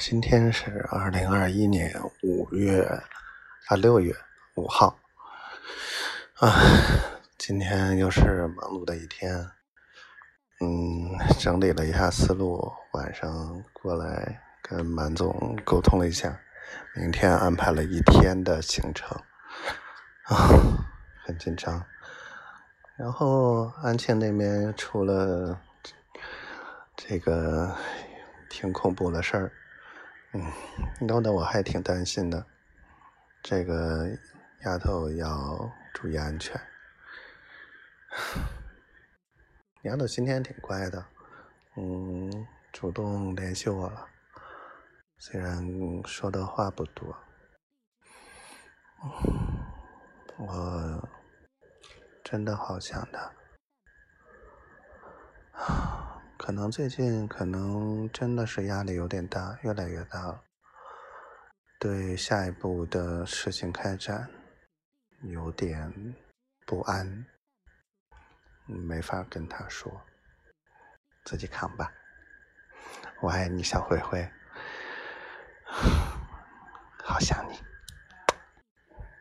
今天是二零二一年五月啊六月五号啊，今天又是忙碌的一天，嗯，整理了一下思路，晚上过来跟满总沟通了一下，明天安排了一天的行程啊，很紧张。然后安庆那边出了这个挺恐怖的事儿。嗯，弄得我还挺担心的。这个丫头要注意安全。丫头今天挺乖的，嗯，主动联系我了，虽然说的话不多。我真的好想她。可能最近可能真的是压力有点大，越来越大了。对下一步的事情开展有点不安，没法跟他说，自己扛吧。我爱你，小灰灰，好想你。